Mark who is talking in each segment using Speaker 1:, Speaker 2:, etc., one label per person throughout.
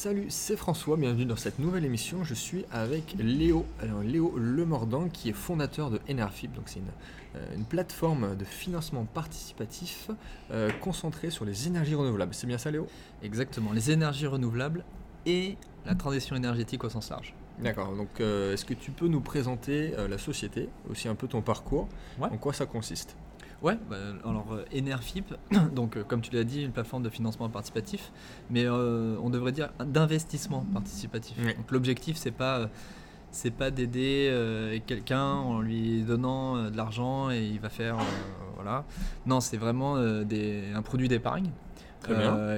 Speaker 1: Salut, c'est François, bienvenue dans cette nouvelle émission. Je suis avec Léo, alors Léo Lemordant, qui est fondateur de Enerfib. Donc c'est une, euh, une plateforme de financement participatif euh, concentrée sur les énergies renouvelables. C'est bien ça, Léo?
Speaker 2: Exactement, les énergies renouvelables et la transition énergétique au sens large.
Speaker 1: D'accord. Donc euh, est-ce que tu peux nous présenter euh, la société, aussi un peu ton parcours,
Speaker 2: Ouais.
Speaker 1: en quoi ça consiste?
Speaker 2: Ouais, bah, alors euh, Enerfip, donc euh, comme tu l'as dit, une plateforme de financement participatif, mais euh, on devrait dire d'investissement participatif. Donc l'objectif, c'est pas, c'est pas d'aider euh, quelqu'un en lui donnant euh, de l'argent et il va faire, voilà. Non, c'est vraiment des, un produit d'épargne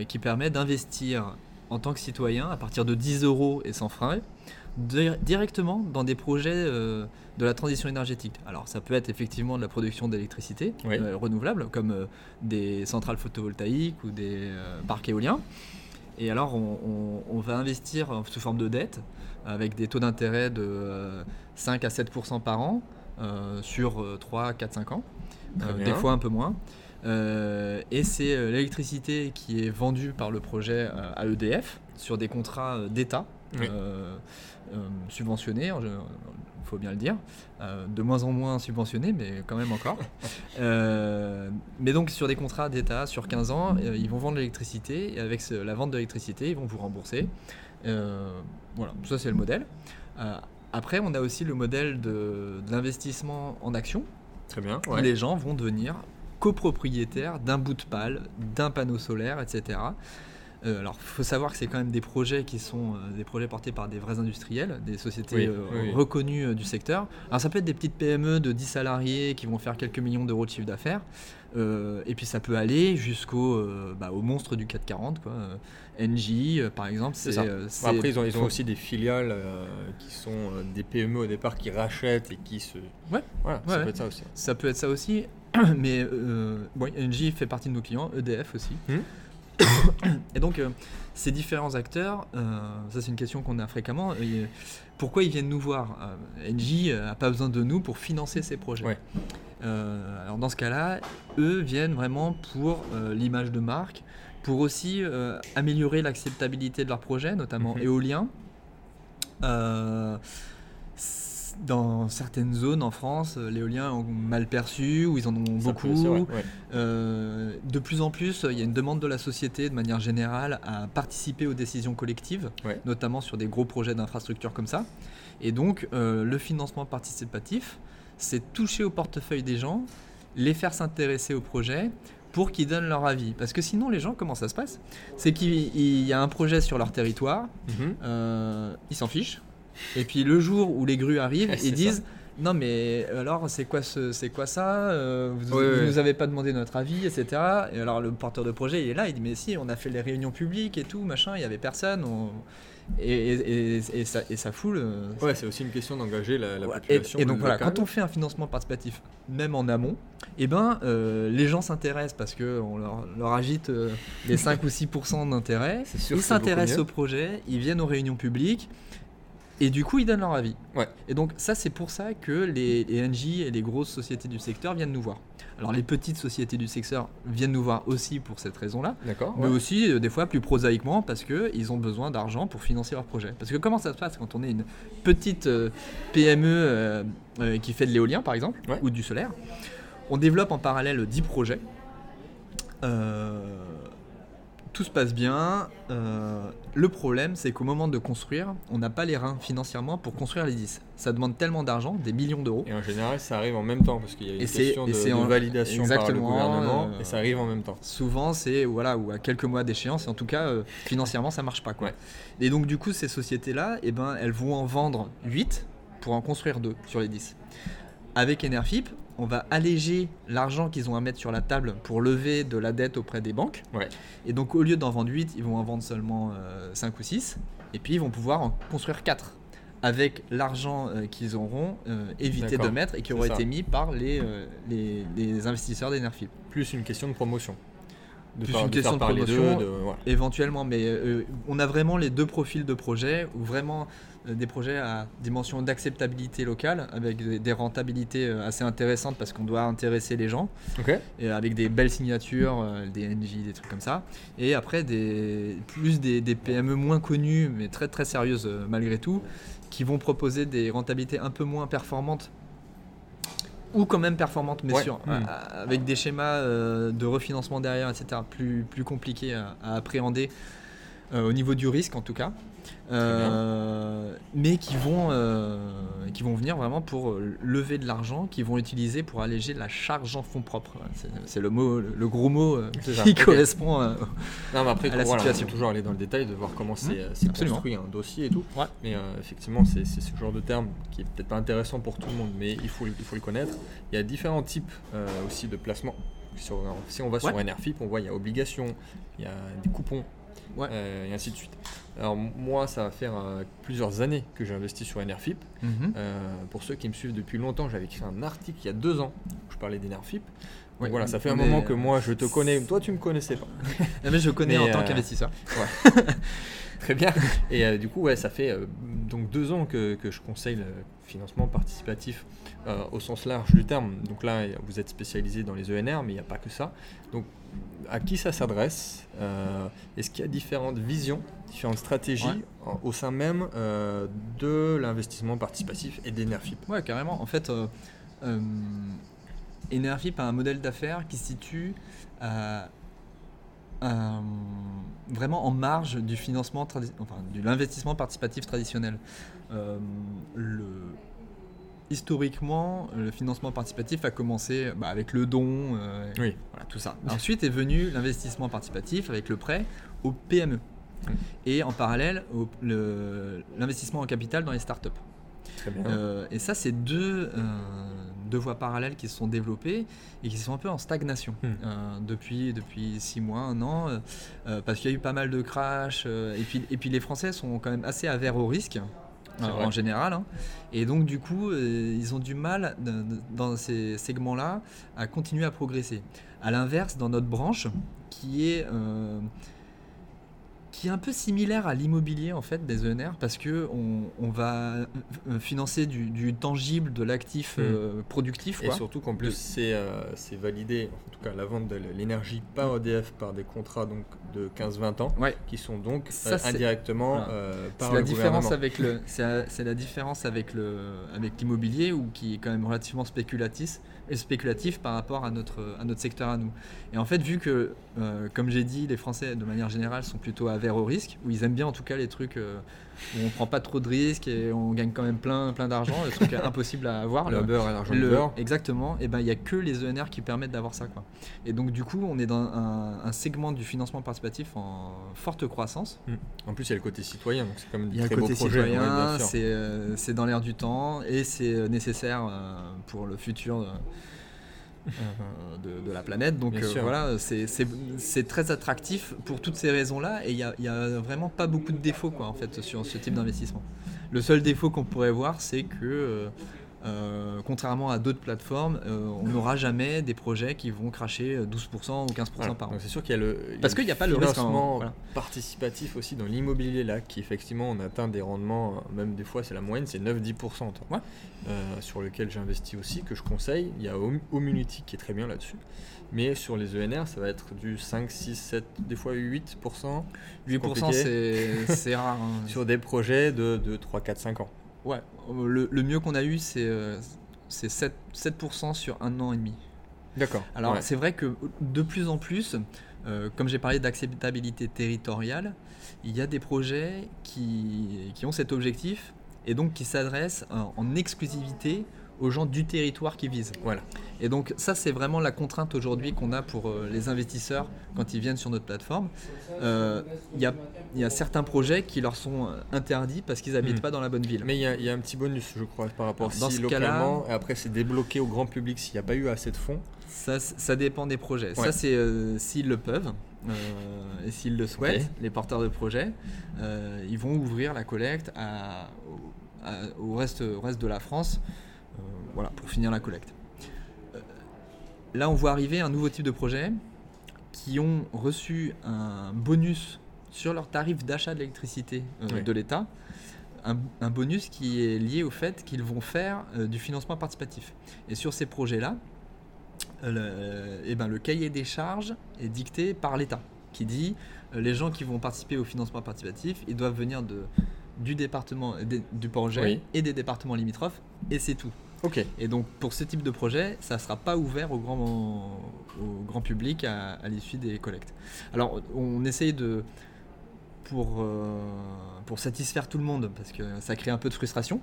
Speaker 2: qui permet d'investir en tant que citoyen à partir de 10 euros et sans frais di- directement dans des projets euh, de la transition énergétique. Alors ça peut être effectivement de la production d'électricité
Speaker 1: Oui.
Speaker 2: euh, renouvelable comme euh, des centrales photovoltaïques ou des parcs éoliens. Et alors on, on- on va investir sous forme de dette avec des taux d'intérêt de euh, 5 à 7% par an sur euh, 3, 4, 5 ans, des fois un peu moins. Euh, et c'est euh, l'électricité qui est vendue par le projet euh, à EDF sur des contrats euh, d'État
Speaker 1: Oui.
Speaker 2: subventionnés, il faut bien le dire, de moins en moins subventionnés, mais quand même encore. Mais donc sur des contrats d'État sur 15 ans, ils vont vendre l'électricité et avec ce- la vente de l'électricité, ils vont vous rembourser. Voilà, ça c'est le modèle. Après, on a aussi le modèle de, de l'investissement en actions
Speaker 1: Très bien.
Speaker 2: où les gens vont devenir copropriétaires d'un bout de pâle, d'un panneau solaire, etc. Euh, alors, il faut savoir que c'est quand même des projets qui sont euh, des projets portés par des vrais industriels, des sociétés
Speaker 1: Oui,
Speaker 2: euh,
Speaker 1: oui,
Speaker 2: reconnues euh, du secteur. Alors, ça peut être des petites PME de 10 salariés qui vont faire quelques millions d'euros de chiffre d'affaires. Et puis, ça peut aller jusqu'au bah, au monstre du 440, quoi. Euh, par exemple.
Speaker 1: C'est ça. après, ils ont, ils ont aussi des filiales qui sont des PME au départ qui rachètent et qui se.
Speaker 2: Ouais.
Speaker 1: Voilà, ça
Speaker 2: Ouais,
Speaker 1: peut être ça aussi.
Speaker 2: Ça peut être ça aussi, mais euh, bon, Engie fait partie de nos clients, EDF aussi.
Speaker 1: Mhm.
Speaker 2: Et donc, euh, ces différents acteurs, euh, ça c'est une question qu'on a fréquemment, et, pourquoi ils viennent nous voir Euh, Engie n'a pas besoin de nous pour financer ses projets.
Speaker 1: Ouais.
Speaker 2: Alors dans ce cas-là, eux viennent vraiment pour l'image de marque, pour aussi améliorer l'acceptabilité de leur projet, notamment
Speaker 1: Mhm.
Speaker 2: éolien. Dans certaines zones en France, euh, l'éolien est mal perçu, ou ils en ont beaucoup.
Speaker 1: ouais.
Speaker 2: Euh, de plus en plus, il y a une demande de la société de manière générale à participer aux décisions collectives,
Speaker 1: Ouais.
Speaker 2: notamment sur des gros projets d'infrastructure comme ça. Et donc, euh, le financement participatif, c'est toucher au portefeuille des gens, les faire s'intéresser au projet pour qu'ils donnent leur avis. Parce que sinon, les gens, comment ça se passe? C'est qu'il il y a un projet sur leur territoire,
Speaker 1: Mhm.
Speaker 2: euh, ils s'en fichent. Et puis le jour où les grues arrivent, ils disent non mais alors c'est quoi ce, c'est quoi ça Euh, Vous,
Speaker 1: ouais.
Speaker 2: nous avez pas demandé notre avis, etc. Et alors le porteur de projet il est là, il dit mais si on a fait les réunions publiques et tout machin, il y avait personne. on- Et, et, et- et ça, et ça fout le.
Speaker 1: Ouais, c'est aussi une question d'engager la, population.
Speaker 2: et, donc voilà, quand on fait un financement participatif, même en amont, eh ben, euh, les gens s'intéressent parce qu'on leur, leur agite euh, les 5 ou 6% d'intérêt. Ils s'intéressent au projet, ils viennent aux réunions publiques et du coup ils donnent leur avis.
Speaker 1: Ouais.
Speaker 2: Et donc ça c'est pour ça que les, les NJ et les grosses sociétés du secteur viennent nous voir. Alors les petites sociétés du secteur viennent nous voir aussi pour cette raison-là,
Speaker 1: D'accord.
Speaker 2: mais
Speaker 1: ouais.
Speaker 2: aussi euh, des fois plus prosaïquement parce qu'ils ont besoin d'argent pour financer leur projet. Parce que comment ça se passe quand on est une petite euh, PME euh, euh, qui fait de l'éolien par exemple,
Speaker 1: Ouais.
Speaker 2: ou du solaire? On développe en parallèle 10 projets. Euh, tout se passe bien. Euh, le problème, c'est qu'au moment de construire, on n'a pas les reins financièrement pour construire les 10. Ça demande tellement d'argent, des millions d'euros.
Speaker 1: Et en général, ça arrive en même temps parce qu'il y a une
Speaker 2: Et
Speaker 1: question de,
Speaker 2: c'est
Speaker 1: de
Speaker 2: en-
Speaker 1: validation par le gouvernement
Speaker 2: euh,
Speaker 1: et ça arrive en même temps.
Speaker 2: Souvent, c'est voilà, ou à quelques mois d'échéance, et en tout cas, euh, financièrement, ça marche pas. Quoi.
Speaker 1: Ouais.
Speaker 2: Et donc, du coup, ces sociétés-là, eh ben, elles vont en vendre 8 pour en construire 2 sur les 10. Avec Enerfip, on va alléger l'argent qu'ils ont à mettre sur la table pour lever de la dette auprès des banques.
Speaker 1: Ouais.
Speaker 2: Et donc, au lieu d'en vendre 8, ils vont en vendre seulement 5 ou 6. Et puis, ils vont pouvoir en construire 4 avec l'argent euh, qu'ils auront euh, évité de mettre et qui
Speaker 1: C'est
Speaker 2: aura
Speaker 1: ça.
Speaker 2: été mis par les, euh, les, les investisseurs d'Enerfip.
Speaker 1: Plus une question de promotion. de
Speaker 2: Plus une question de
Speaker 1: d'eux,
Speaker 2: promotion.
Speaker 1: de- voilà.
Speaker 2: Éventuellement, mais euh, on a vraiment les deux profils de projets, ou vraiment euh, des projets à dimension d'acceptabilité locale, avec des, rentabilités euh, assez intéressantes parce qu'on doit intéresser les gens, et avec des belles signatures, euh, des NJ, des trucs comme ça. Et après, des, plus des, des PME moins connues, mais très très sérieuses euh, malgré tout, qui vont proposer des rentabilités un peu moins performantes. Ou quand même performantes, mais
Speaker 1: Ouais.
Speaker 2: sûr,
Speaker 1: Mm.
Speaker 2: euh, avec des schémas euh, de refinancement derrière, etc., plus, plus compliqués à, à appréhender euh, au niveau du risque en tout cas. Euh, mais qui vont, euh, qui vont venir vraiment pour euh, lever de l'argent, qui vont utiliser pour alléger la charge en fonds propres. C'est le mot, le, le gros mot euh,
Speaker 1: ça,
Speaker 2: qui correspond. euh,
Speaker 1: Non, mais après,
Speaker 2: à la
Speaker 1: voilà,
Speaker 2: situation.
Speaker 1: on peut toujours aller dans le détail de voir comment c'est euh,
Speaker 2: absolument.
Speaker 1: construit un dossier et tout.
Speaker 2: Ouais.
Speaker 1: Mais euh, effectivement, c'est ce genre de terme qui est peut-être pas intéressant pour tout le monde, mais il faut, il faut le connaître. Il y a différents types euh, aussi de placements. Sur- si on va sur. NRFIP, on voit il y a obligations, il y a des coupons,
Speaker 2: Ouais.
Speaker 1: euh, et ainsi de suite. Alors moi, ça va faire euh, plusieurs années que j'ai investi sur NRFIP.
Speaker 2: mhm.
Speaker 1: Euh, pour ceux qui me suivent depuis longtemps, j'avais écrit un article il y a deux ans où je parlais d'NRFIP. Donc
Speaker 2: Ouais,
Speaker 1: voilà, ça fait un moment que moi je te connais. Toi, tu me connaissais pas.
Speaker 2: Mais je connais
Speaker 1: Mais,
Speaker 2: en tant
Speaker 1: euh,
Speaker 2: qu'investisseur.
Speaker 1: Très bien. Et euh, du coup, ouais, ça fait euh, donc deux ans que, que je conseille le financement participatif euh, au sens large du terme. Donc là, vous êtes spécialisé dans les ENR, mais il n'y a pas que ça. Donc, à qui ça s'adresse Est-ce qu'il y a différentes visions, différentes stratégies
Speaker 2: Ouais.
Speaker 1: au sein même de l'investissement participatif et d'Enerfip
Speaker 2: Ouais, carrément. En fait, euh, euh, Enervip a un modèle d'affaires qui se situe à- à- vraiment en marge du financement, enfin, de l'investissement participatif traditionnel. Euh, le- historiquement, le financement participatif a commencé bah, avec le don, euh,
Speaker 1: Oui.
Speaker 2: voilà, tout ça. Ensuite est venu l'investissement participatif avec le prêt aux PME. Et en parallèle, l'investissement en capital dans les startups.
Speaker 1: Très bien.
Speaker 2: Euh, et ça, c'est deux, euh, deux voies parallèles qui se sont développées et qui sont un peu en stagnation
Speaker 1: Hmm.
Speaker 2: euh, depuis, depuis six mois, un an, euh, euh, parce qu'il y a eu pas mal de crashs. euh, et, puis, et puis les Français sont quand même assez averts au risque. En général, hein. et donc du coup, ils ont du mal dans ces segments-là à continuer à progresser. À l'inverse, dans notre branche, qui est qui est un peu similaire à l'immobilier en fait des ENR parce que on, on va financer du, du tangible de l'actif
Speaker 1: Hmm.
Speaker 2: euh, productif
Speaker 1: Et
Speaker 2: quoi.
Speaker 1: surtout qu'en plus, c'est euh, c'est validé, en tout cas la vente de l'énergie par EDF par des contrats donc, de 15-20 ans,
Speaker 2: Ouais.
Speaker 1: qui sont donc
Speaker 2: Ça,
Speaker 1: euh, indirectement
Speaker 2: voilà.
Speaker 1: euh, par
Speaker 2: la
Speaker 1: le
Speaker 2: différence avec le c'est la, différence avec le avec l'immobilier ou qui est quand même relativement spéculatif et spéculatif par rapport à notre à notre secteur à nous. Et en fait, vu que euh, comme j'ai dit, les Français de manière générale sont plutôt averts au risque, ou ils aiment bien en tout cas les trucs euh, où on prend pas trop de risques et on gagne quand même plein plein d'argent, les trucs impossibles à avoir.
Speaker 1: Le
Speaker 2: le-
Speaker 1: beurre et l'argent
Speaker 2: le-
Speaker 1: beurre.
Speaker 2: exactement, et ben il y a que les ENR qui permettent d'avoir ça quoi. Et donc du coup, on est dans un, un segment du financement participatif en forte croissance.
Speaker 1: En plus, il y a le côté citoyen, donc c'est comme
Speaker 2: Il y a
Speaker 1: très
Speaker 2: le côté
Speaker 1: projet.
Speaker 2: citoyen, c'est euh, c'est dans l'air du temps et c'est nécessaire pour le futur de, de la planète. Donc euh, voilà, c'est- très attractif pour toutes ces raisons-là et il n'y a, a vraiment pas beaucoup de défauts quoi, en fait, sur ce type d'investissement. Le seul défaut qu'on pourrait voir, c'est que euh, euh, contrairement à d'autres plateformes, euh, on n'aura jamais des projets qui vont cracher euh, 12% ou 15%
Speaker 1: Voilà.
Speaker 2: par an.
Speaker 1: Donc c'est sûr qu'il y a le il
Speaker 2: Parce qu'il y a pas le en-
Speaker 1: financement
Speaker 2: voilà.
Speaker 1: participatif aussi dans l'immobilier là, qui effectivement on atteint des rendements, euh, même des fois c'est la moyenne, c'est 9-10%. toi.
Speaker 2: Ouais.
Speaker 1: Euh, sur lequel j'investis aussi, que je conseille. Il y a Homunity qui est très bien là-dessus. Mais sur les ENR, ça va être du 5, 6, 7, des fois 8%.
Speaker 2: 8%
Speaker 1: compliqué.
Speaker 2: c'est c'est rare. hein.
Speaker 1: sur des projets de, de 3, 4, 5 ans.
Speaker 2: Ouais, euh, le, le mieux qu'on a eu, c'est euh, c'est 7%, 7% sur un an et demi.
Speaker 1: D'accord.
Speaker 2: Alors,
Speaker 1: Ouais.
Speaker 2: c'est vrai que de plus en plus, euh, comme j'ai parlé d'acceptabilité territoriale, il y a des projets qui, qui ont cet objectif et donc qui s'adressent en, en exclusivité aux gens du territoire qui visent.
Speaker 1: Voilà.
Speaker 2: Et donc ça, c'est vraiment la contrainte aujourd'hui qu'on a pour euh, les investisseurs quand ils viennent sur notre plateforme. Euh, Il y, a, il y a certains projets qui leur sont euh, interdits parce qu'ils n'habitent
Speaker 1: Hmm.
Speaker 2: pas dans la bonne ville.
Speaker 1: Mais il y, a- il y a un petit bonus, je crois, par rapport
Speaker 2: Alors, dans
Speaker 1: si
Speaker 2: ce cas-là-
Speaker 1: localement, et après c'est débloqué au grand public s'il n'y a pas eu assez de fonds.
Speaker 2: Ça, dépend des projets.
Speaker 1: Ouais.
Speaker 2: Ça, c'est euh, s'ils le peuvent et s'ils le souhaitent, les porteurs de projets, ils vont ouvrir la collecte à- au, à- au reste, au reste de la France voilà, pour finir la collecte. Euh, là, on voit arriver un nouveau type de projet qui ont reçu un bonus sur leur tarif d'achat d'électricité euh,
Speaker 1: Oui.
Speaker 2: de l'État, un, un bonus qui est lié au fait qu'ils vont faire euh, du financement participatif. Et sur ces projets-là, euh, le, eh ben, le cahier des charges est dicté par l'État, qui dit euh, les gens qui vont participer au financement participatif, ils doivent venir de, du département du projet
Speaker 1: Oui.
Speaker 2: et des départements limitrophes, et c'est tout.
Speaker 1: Ok.
Speaker 2: Et donc pour ce type de projet, ça ne sera pas ouvert au grand, public à, l'issue des collectes. Alors on essaye de, pour, euh, pour satisfaire tout le monde, parce que ça crée un peu de frustration,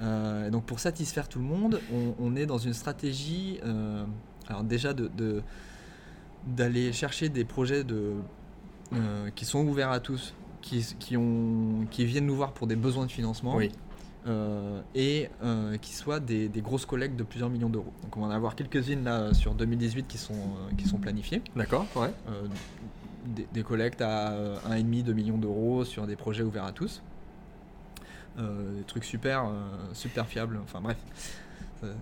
Speaker 2: euh, donc pour satisfaire tout le monde, on, est dans une stratégie, euh, alors déjà d'aller chercher des projets de, qui sont ouverts à tous, qui, qui, qui viennent nous voir pour des besoins de financement
Speaker 1: Oui.
Speaker 2: Euh, et euh, qui soient des, des grosses collectes de plusieurs millions d'euros. Donc on va en avoir quelques-unes là sur 2018 qui sont, euh, qui sont planifiées.
Speaker 1: D'accord. Ouais.
Speaker 2: Euh, des, des collectes à euh, 1,5-2 millions d'euros sur des projets ouverts à tous. Euh, des trucs super, euh, super fiables, enfin bref. Euh,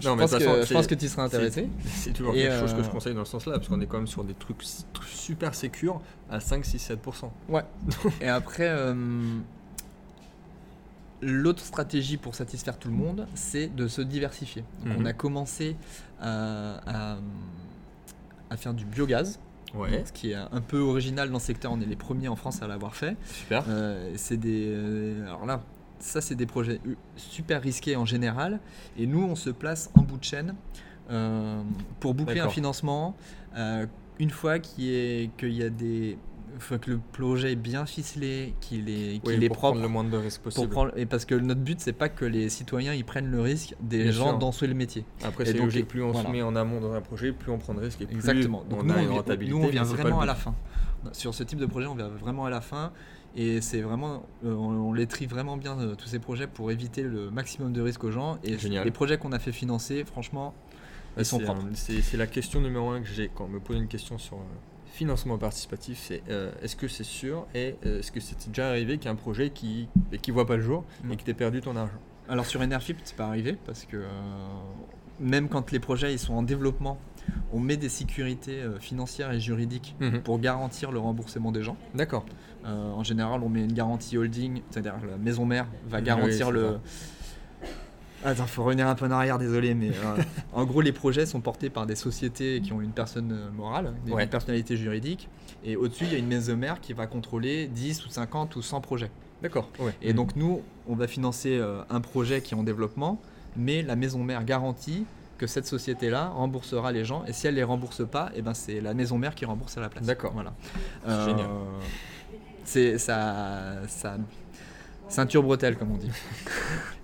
Speaker 2: je,
Speaker 1: Non, mais
Speaker 2: pense que,
Speaker 1: façon,
Speaker 2: je
Speaker 1: c'est-
Speaker 2: pense que tu seras intéressé.
Speaker 1: C'est toujours quelque chose que je conseille dans ce sens-là, parce qu'on est quand même sur des trucs super sécures à 5, 6, 7%.
Speaker 2: Et après, euh, l'autre stratégie pour satisfaire tout le monde, c'est de se diversifier. Donc,
Speaker 1: Mhm.
Speaker 2: On a commencé à, à- à faire du biogaz,
Speaker 1: Ouais.
Speaker 2: ce qui est un peu original dans le secteur. On est les premiers en France à l'avoir fait.
Speaker 1: Super.
Speaker 2: Euh, c'est des, euh, alors là, ça c'est des projets super risqués en général. Et nous, on se place en bout de chaîne euh, pour boucler un financement. une fois qu'il y, y a des, faut que le projet est bien ficelé, qu'il est, qu'il
Speaker 1: Oui,
Speaker 2: est
Speaker 1: pour
Speaker 2: propre.
Speaker 1: prendre le moins de risques
Speaker 2: pour
Speaker 1: possible.
Speaker 2: prendre- et parce que notre but, c'est pas que les citoyens ils prennent le risque des
Speaker 1: Bien
Speaker 2: gens ce le métier.
Speaker 1: Après, c'est logique, plus on
Speaker 2: voilà.
Speaker 1: se met en amont dans un projet, plus on prend de risques et plus
Speaker 2: Exactement. Donc
Speaker 1: on
Speaker 2: nous,
Speaker 1: a
Speaker 2: on
Speaker 1: une
Speaker 2: vient,
Speaker 1: rentabilité.
Speaker 2: nous, on vient
Speaker 1: mais c'est pas
Speaker 2: vraiment à la fin. Sur ce type de projet, on vient vraiment à la fin. Et c'est vraiment, euh, on, on les trie vraiment bien euh, tous ces projets pour éviter le maximum de risques aux gens. Et
Speaker 1: Génial.
Speaker 2: les projets qu'on a fait financer, franchement, ils sont
Speaker 1: c'est,
Speaker 2: propres.
Speaker 1: C'est c'est la question numéro un que j'ai quand on me pose une question sur euh, financement participatif, c'est euh, est-ce que c'est sûr et euh, est-ce que c'est déjà arrivé qu'il y a un projet qui qui voit pas le jour et que t'aies perdu ton argent?
Speaker 2: Alors sur Enerfip, c'est pas arrivé parce que euh, même quand les projets ils sont en développement, on met des sécurités financières et juridiques
Speaker 1: Mhm.
Speaker 2: pour garantir le remboursement des gens.
Speaker 1: D'accord.
Speaker 2: En général, on met une garantie holding, c'est-à-dire la maison mère va garantir le. Attends, faut revenir un peu en arrière, désolé, mais euh, en gros, les projets sont portés par des sociétés qui ont une personne euh, morale, une personnalité juridique, et au-dessus, il y a une maison mère qui va contrôler 10 ou 50 ou 100 projets.
Speaker 1: D'accord. Ouais.
Speaker 2: Et donc, nous, on va financer euh, un projet qui est en développement, mais la maison mère garantit que cette société-là remboursera les gens, et si elle les rembourse pas, et ben c'est la maison mère qui rembourse à la place.
Speaker 1: D'accord.
Speaker 2: Voilà.
Speaker 1: C'est génial.
Speaker 2: C'est ça, ça ceinture bretelle comme on dit.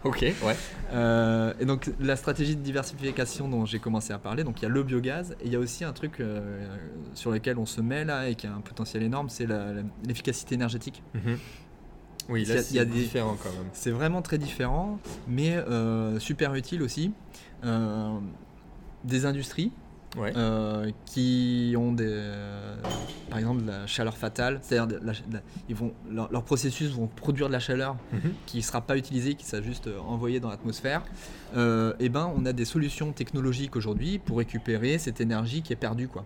Speaker 1: Ok. Ouais.
Speaker 2: Euh, et donc la stratégie de diversification dont j'ai commencé à parler, donc il y a le biogaz et il y a aussi un truc euh, sur lequel on se met là et qui a un potentiel énorme, c'est l'efficacité énergétique.
Speaker 1: Oui,
Speaker 2: Il y a-
Speaker 1: là, c'est
Speaker 2: des-
Speaker 1: différent quand même.
Speaker 2: C'est vraiment très différent, mais euh, super utile aussi. Des industries
Speaker 1: Ouais.
Speaker 2: euh, qui ont des, euh, par exemple de la chaleur fatale, c'est-à-dire ils vont, leur, leur processus vont produire de la chaleur
Speaker 1: Mhm.
Speaker 2: qui ne sera pas utilisée, qui sera juste euh, envoyée dans l'atmosphère. Et ben, on a des solutions technologiques aujourd'hui pour récupérer cette énergie qui est perdue. Quoi.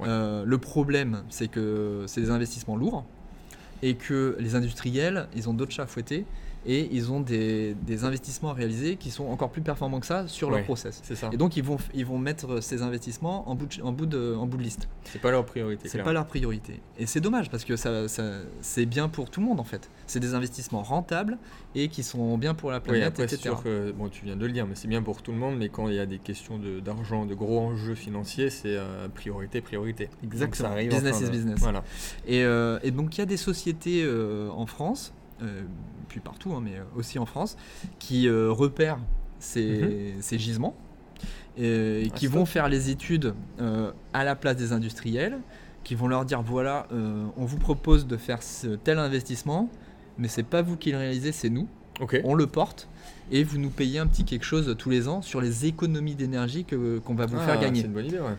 Speaker 1: Ouais.
Speaker 2: Le problème, c'est que c'est des investissements lourds et que les industriels, ils ont d'autres chats à fouetter et ils ont des, des investissements à réaliser qui sont encore plus performants que ça sur
Speaker 1: Ouais.
Speaker 2: leur process.
Speaker 1: C'est ça.
Speaker 2: Et donc ils vont, ils vont mettre ces investissements en bout de, en bout de, en bout de liste.
Speaker 1: C'est pas leur priorité.
Speaker 2: C'est pas leur priorité. Et c'est dommage parce que ça, ça- c'est bien pour tout le monde en fait. C'est des investissements rentables et qui sont bien pour la
Speaker 1: Oui,
Speaker 2: planète,
Speaker 1: après, c'est sûr que bon, tu viens de le dire, mais c'est bien pour tout le monde. Mais quand il y a des questions d'argent, de, gros enjeux financiers, c'est euh, priorité, priorité. Donc,
Speaker 2: Exactement.
Speaker 1: ça arrive en
Speaker 2: Business is
Speaker 1: de-
Speaker 2: business.
Speaker 1: Voilà.
Speaker 2: Et, euh, et donc il y a des sociétés euh, en France, puis partout, hein, mais euh, aussi en France, qui euh, repèrent ces, ces gisements et,
Speaker 1: Ah,
Speaker 2: qui vont faire les études euh, à la place des industriels, qui vont leur dire voilà, euh, on vous propose de faire ce tel investissement, mais c'est pas vous qui le réalisez, c'est nous.
Speaker 1: Ok.
Speaker 2: On le porte et vous nous payez un petit quelque chose tous les ans sur les économies d'énergie que- qu'on va vous
Speaker 1: Ah,
Speaker 2: faire gagner.
Speaker 1: C'est une bonne idée, ouais.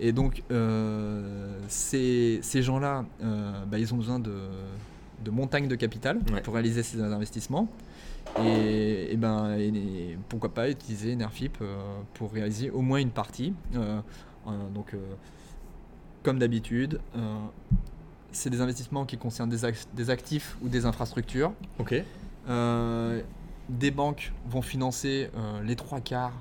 Speaker 2: Et donc, euh, ces, ces gens-là, euh, bah, ils ont besoin de, de montagnes de capital
Speaker 1: Ouais.
Speaker 2: pour réaliser ces investissements. Et, et ben, et- et pourquoi pas utiliser Nerfip euh, pour réaliser au moins une partie. Euh, euh, donc, comme d'habitude, c'est des investissements qui concernent des, ac- des actifs ou des infrastructures.
Speaker 1: Ok.
Speaker 2: Des banques vont financer les trois quarts,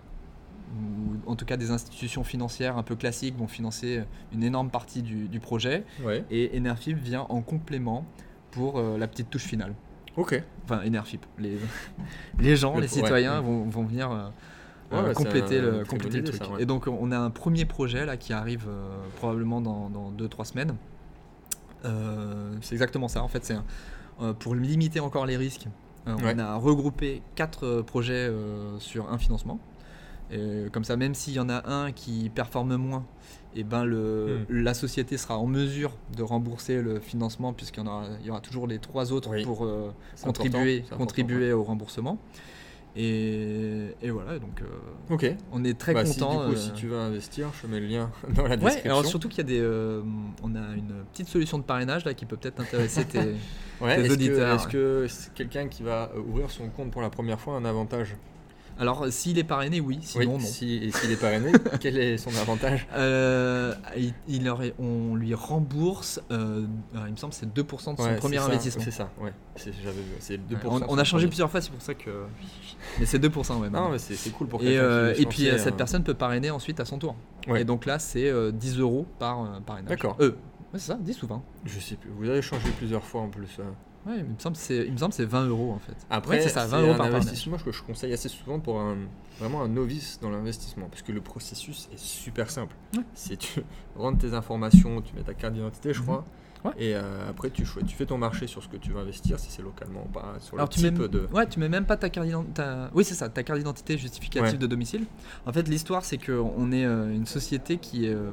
Speaker 2: ou en tout cas des institutions financières un peu classiques vont financer une énorme partie du, du projet.
Speaker 1: Ouais.
Speaker 2: Et Enerfip vient en complément pour euh, la petite touche finale.
Speaker 1: Ok.
Speaker 2: Enfin, Enerfip. Les, les gens,
Speaker 1: Le-
Speaker 2: les
Speaker 1: ouais.
Speaker 2: citoyens vont, vont venir euh,
Speaker 1: Ouais,
Speaker 2: euh, compléter,
Speaker 1: un-
Speaker 2: le, compléter le truc.
Speaker 1: ça, ouais.
Speaker 2: Et donc, on a un premier projet là qui arrive euh, probablement dans 2-3 semaines. Euh, c'est exactement ça. En fait, c'est pour limiter encore les risques. On a regroupé 4 projets sur un financement. Et comme ça, même s'il y en a un qui performe moins, et ben le,
Speaker 1: Hmm.
Speaker 2: la société sera en mesure de rembourser le financement puisqu'il y, en aura, il y aura toujours les trois autres
Speaker 1: Oui.
Speaker 2: pour euh, contribuer, contribuer au remboursement. Et, et voilà, donc euh, on est très
Speaker 1: Bah, si,
Speaker 2: content.
Speaker 1: du coup,
Speaker 2: euh,
Speaker 1: si tu veux investir, je mets le lien dans la
Speaker 2: Ouais,
Speaker 1: description.
Speaker 2: alors surtout qu'il y a des, euh, on a une petite solution de parrainage là qui peut peut-être intéresser tes.
Speaker 1: Ouais,
Speaker 2: auditeurs.
Speaker 1: Est-ce que c'est quelqu'un qui va euh, ouvrir son compte pour la première fois a un avantage?
Speaker 2: Alors s'il est parrainé, oui, sinon
Speaker 1: Oui,
Speaker 2: non.
Speaker 1: si, s'il est parrainé, quel est son avantage?
Speaker 2: Euh, il, il aurait- on lui rembourse, euh, alors, il me semble, que c'est 2% de son premier
Speaker 1: ça,
Speaker 2: investissement.
Speaker 1: C'est ça, ouais. C'est- J'avais vu. C'est 2%.
Speaker 2: Ouais, on, on a changé plusieurs fois, c'est pour ça que. Mais c'est 2%, ouais.
Speaker 1: Non, mais c'est c'est cool pour
Speaker 2: et, euh, puis euh, cette
Speaker 1: euh,
Speaker 2: personne peut parrainer ensuite à son tour.
Speaker 1: Ouais.
Speaker 2: Et donc là, c'est euh, 10 euros par euh, parrainage.
Speaker 1: D'accord.
Speaker 2: Euh, ouais, c'est ça, 10 ou 20
Speaker 1: Je sais plus. Vous avez changé plusieurs fois en plus.
Speaker 2: Ouais, il me semble que c'est, il me semble que c'est 20 euros en fait.
Speaker 1: Après,
Speaker 2: Ouais, c'est ça, 20 euros
Speaker 1: un
Speaker 2: par
Speaker 1: investissement que je conseille assez souvent pour un, vraiment un novice dans l'investissement. Parce que le processus est super simple.
Speaker 2: Ouais.
Speaker 1: C'est tu rentres tes informations, tu mets ta carte d'identité, je
Speaker 2: Mhm.
Speaker 1: crois.
Speaker 2: Ouais.
Speaker 1: Et euh, après, tu, tu fais ton marché sur ce que tu veux investir, si c'est localement ou pas, sur
Speaker 2: Alors
Speaker 1: le
Speaker 2: tu mets,
Speaker 1: type de.
Speaker 2: ouais, tu mets même pas ta carte d'identité. Oui, c'est ça, ta carte d'identité justificative
Speaker 1: Ouais.
Speaker 2: de domicile. En fait, l'histoire, c'est qu'on est euh, une société qui est. euh,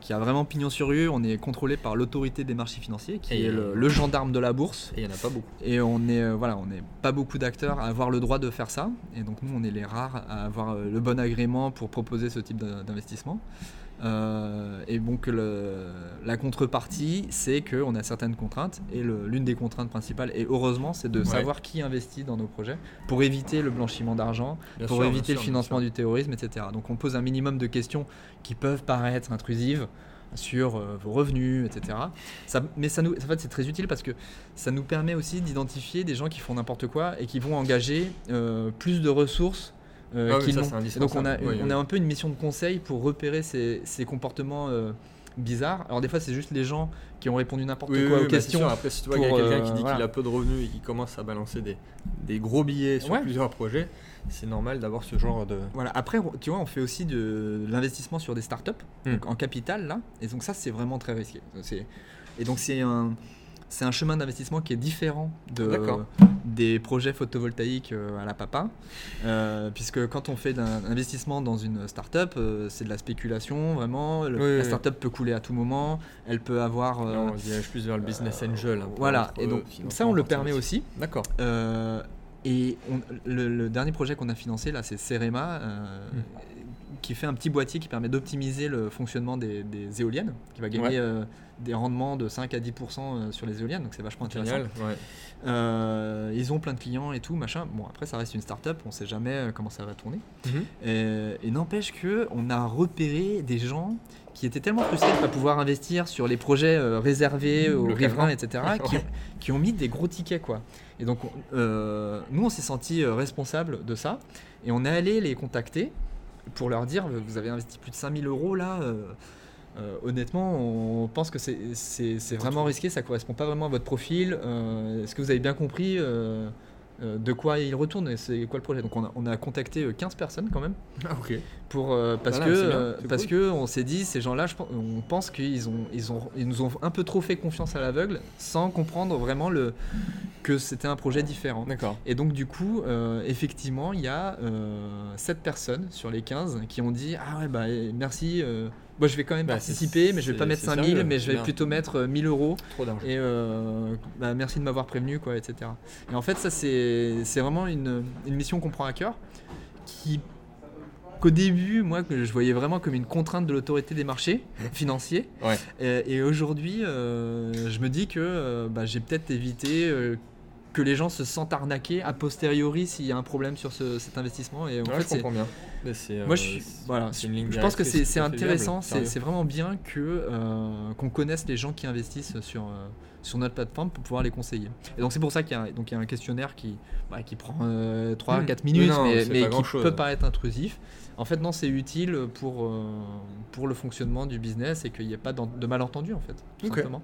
Speaker 2: qui a vraiment pignon sur rue, on est contrôlé par l'autorité des marchés financiers, qui
Speaker 1: Et-
Speaker 2: est le, le gendarme de la bourse.
Speaker 1: Et il n'y en a pas beaucoup.
Speaker 2: Et on est euh, voilà, on n'est pas beaucoup d'acteurs à avoir le droit de faire ça. Et donc nous, on est les rares à avoir euh, le bon agrément pour proposer ce type d'in- d'investissement. Euh, et donc le- la contrepartie, c'est qu'on a certaines contraintes. Et l'une des contraintes principales, et heureusement, c'est de
Speaker 1: Ouais.
Speaker 2: savoir qui investit dans nos projets pour éviter le blanchiment d'argent, pour
Speaker 1: sûr,
Speaker 2: éviter
Speaker 1: sûr,
Speaker 2: le financement du terrorisme, etc. Donc on pose un minimum de questions qui peuvent paraître intrusives sur euh, vos revenus, etc. Ça, mais ça nous, en fait, c'est très utile parce que ça nous permet aussi d'identifier des gens qui font n'importe quoi et qui vont engager euh, plus de ressources. Euh,
Speaker 1: Ah oui, ça, c'est
Speaker 2: donc on a.
Speaker 1: Oui,
Speaker 2: on a un peu une mission de conseil pour repérer ces, ces comportements euh, bizarres. Alors des fois c'est juste les gens qui ont répondu n'importe
Speaker 1: Oui,
Speaker 2: quoi aux
Speaker 1: bah,
Speaker 2: questions.
Speaker 1: sûr. Après, si tu vois qu'il y a quelqu'un
Speaker 2: euh,
Speaker 1: qui dit
Speaker 2: voilà.
Speaker 1: qu'il a peu de revenus et qui commence à balancer des, des gros billets sur
Speaker 2: Ouais.
Speaker 1: plusieurs projets, c'est normal d'avoir ce genre de.
Speaker 2: Voilà. Après, tu vois, on fait aussi de, de l'investissement sur des startups,
Speaker 1: Hmm.
Speaker 2: donc en capital là, et donc ça c'est vraiment très risqué. Et donc c'est un, c'est un chemin d'investissement qui est différent de, des projets photovoltaïques euh, à la papa, Euh, puisque quand on fait un investissement dans une startup, euh, c'est de la spéculation vraiment. Le-
Speaker 1: Oui,
Speaker 2: la
Speaker 1: oui.
Speaker 2: startup peut couler à tout moment, elle peut avoir. euh,
Speaker 1: Là, on dirige plus vers le business angel. peu
Speaker 2: voilà. Et donc ça on le permet aussi.
Speaker 1: D'accord.
Speaker 2: Et on- le, le dernier projet qu'on a financé là, c'est Cerema,
Speaker 1: Hmm.
Speaker 2: Qui fait un petit boîtier qui permet d'optimiser le fonctionnement des, des éoliennes, qui va gagner
Speaker 1: Ouais.
Speaker 2: euh, des rendements de 5 à 10% euh, sur les éoliennes, donc c'est vachement intéressant.
Speaker 1: Génial. Ouais.
Speaker 2: Euh, ils ont plein de clients et tout, machin. Bon, après, ça reste une start-up, on sait jamais comment ça va tourner.
Speaker 1: Mhm.
Speaker 2: Euh, et n'empêche que on a repéré des gens qui étaient tellement frustrés de ne pas pouvoir investir sur les projets réservés aux
Speaker 1: Localement.
Speaker 2: riverains, etc., qui, ont mis des gros tickets, quoi. Et donc, on- euh, nous, on s'est sentis responsables de ça, et on est allé les contacter pour leur dire, vous avez investi plus de 5000 euros là. euh, euh, honnêtement, on pense que c'est- vraiment risqué, ça correspond pas vraiment à votre profil. Euh, Est-ce que vous avez bien compris euh, euh, de quoi il retourne et c'est quoi le projet? Donc on a, on a contacté euh, 15 personnes quand même
Speaker 1: Ah, ok.
Speaker 2: pour euh, parce
Speaker 1: Voilà,
Speaker 2: que euh, parce
Speaker 1: cool.
Speaker 2: que on s'est dit ces gens-là, on pense qu'ils ont ils ont ils nous ont un peu trop fait confiance à l'aveugle sans comprendre vraiment le que c'était un projet différent.
Speaker 1: D'accord.
Speaker 2: Et donc du coup, euh, effectivement, il y a euh, 7 personnes sur les 15 qui ont dit ah ouais bah merci. Euh, moi je vais quand même
Speaker 1: Bah,
Speaker 2: participer, mais je vais pas mettre
Speaker 1: c'est
Speaker 2: 5000,
Speaker 1: sérieux,
Speaker 2: mais je vais
Speaker 1: bien.
Speaker 2: plutôt mettre euh, 1000 euros.
Speaker 1: Trop d'argent.
Speaker 2: Et euh, bah, merci de m'avoir prévenu, quoi, etc. Et en fait, ça, c'est vraiment une, une mission qu'on prend à cœur, qui qu'au début, moi, que je voyais vraiment comme une contrainte de l'autorité des marchés financiers.
Speaker 1: Ouais.
Speaker 2: Et, et aujourd'hui, euh, je me dis que euh, bah, j'ai peut-être évité euh, que les gens se sentent arnaqués a posteriori s'il y a un problème sur ce- cet investissement. Et en
Speaker 1: Ouais,
Speaker 2: fait,
Speaker 1: je comprends bien.
Speaker 2: Moi,
Speaker 1: euh,
Speaker 2: je, suis- voilà,
Speaker 1: une ligne
Speaker 2: je pense que c'est intéressant, c'est vraiment bien que euh, qu'on connaisse les gens qui investissent sur, euh, sur notre plateforme pour pouvoir les conseiller. Et donc c'est pour ça qu'il y, y a un questionnaire qui, bah, qui prend 3-4
Speaker 1: Hmm.
Speaker 2: minutes,
Speaker 1: Non,
Speaker 2: mais, qui peut paraître intrusif. En fait, non, c'est utile pour, euh, pour le fonctionnement du business et qu'il n'y ait pas de malentendu, en fait, tout simplement.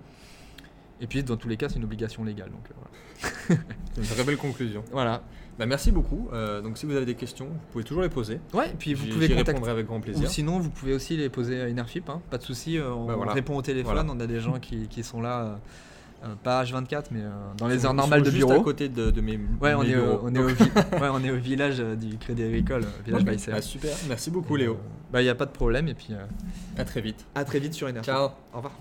Speaker 2: Et puis, dans tous les cas, c'est une obligation légale. Donc, euh, voilà.
Speaker 1: Une très belle conclusion.
Speaker 2: voilà.
Speaker 1: Bah, merci beaucoup. Euh, donc si vous avez des questions, vous pouvez toujours les poser.
Speaker 2: Ouais, et puis vous pouvez contacter.
Speaker 1: avec grand
Speaker 2: Ou
Speaker 1: plaisir.
Speaker 2: sinon, vous pouvez aussi les poser à Enerfip, hein, pas de souci. euh, on
Speaker 1: Bah voilà.
Speaker 2: répond au téléphone.
Speaker 1: Voilà.
Speaker 2: On a des gens qui, qui sont là, euh, pas H24, mais euh, dans les heures normales de
Speaker 1: juste
Speaker 2: bureau.
Speaker 1: à côté de, de mes,
Speaker 2: Ouais, on
Speaker 1: mes
Speaker 2: est,
Speaker 1: bureaux.
Speaker 2: au, on, est au ouais, on est au village euh, du Crédit Agricole, village
Speaker 1: Ok.
Speaker 2: Baïser.
Speaker 1: Ah, super. Merci beaucoup, Léo.
Speaker 2: Bah, il n'y a pas de problème. Et puis, euh,
Speaker 1: À très vite.
Speaker 2: à très vite sur Enerfip.
Speaker 1: Ciao.
Speaker 2: Au revoir.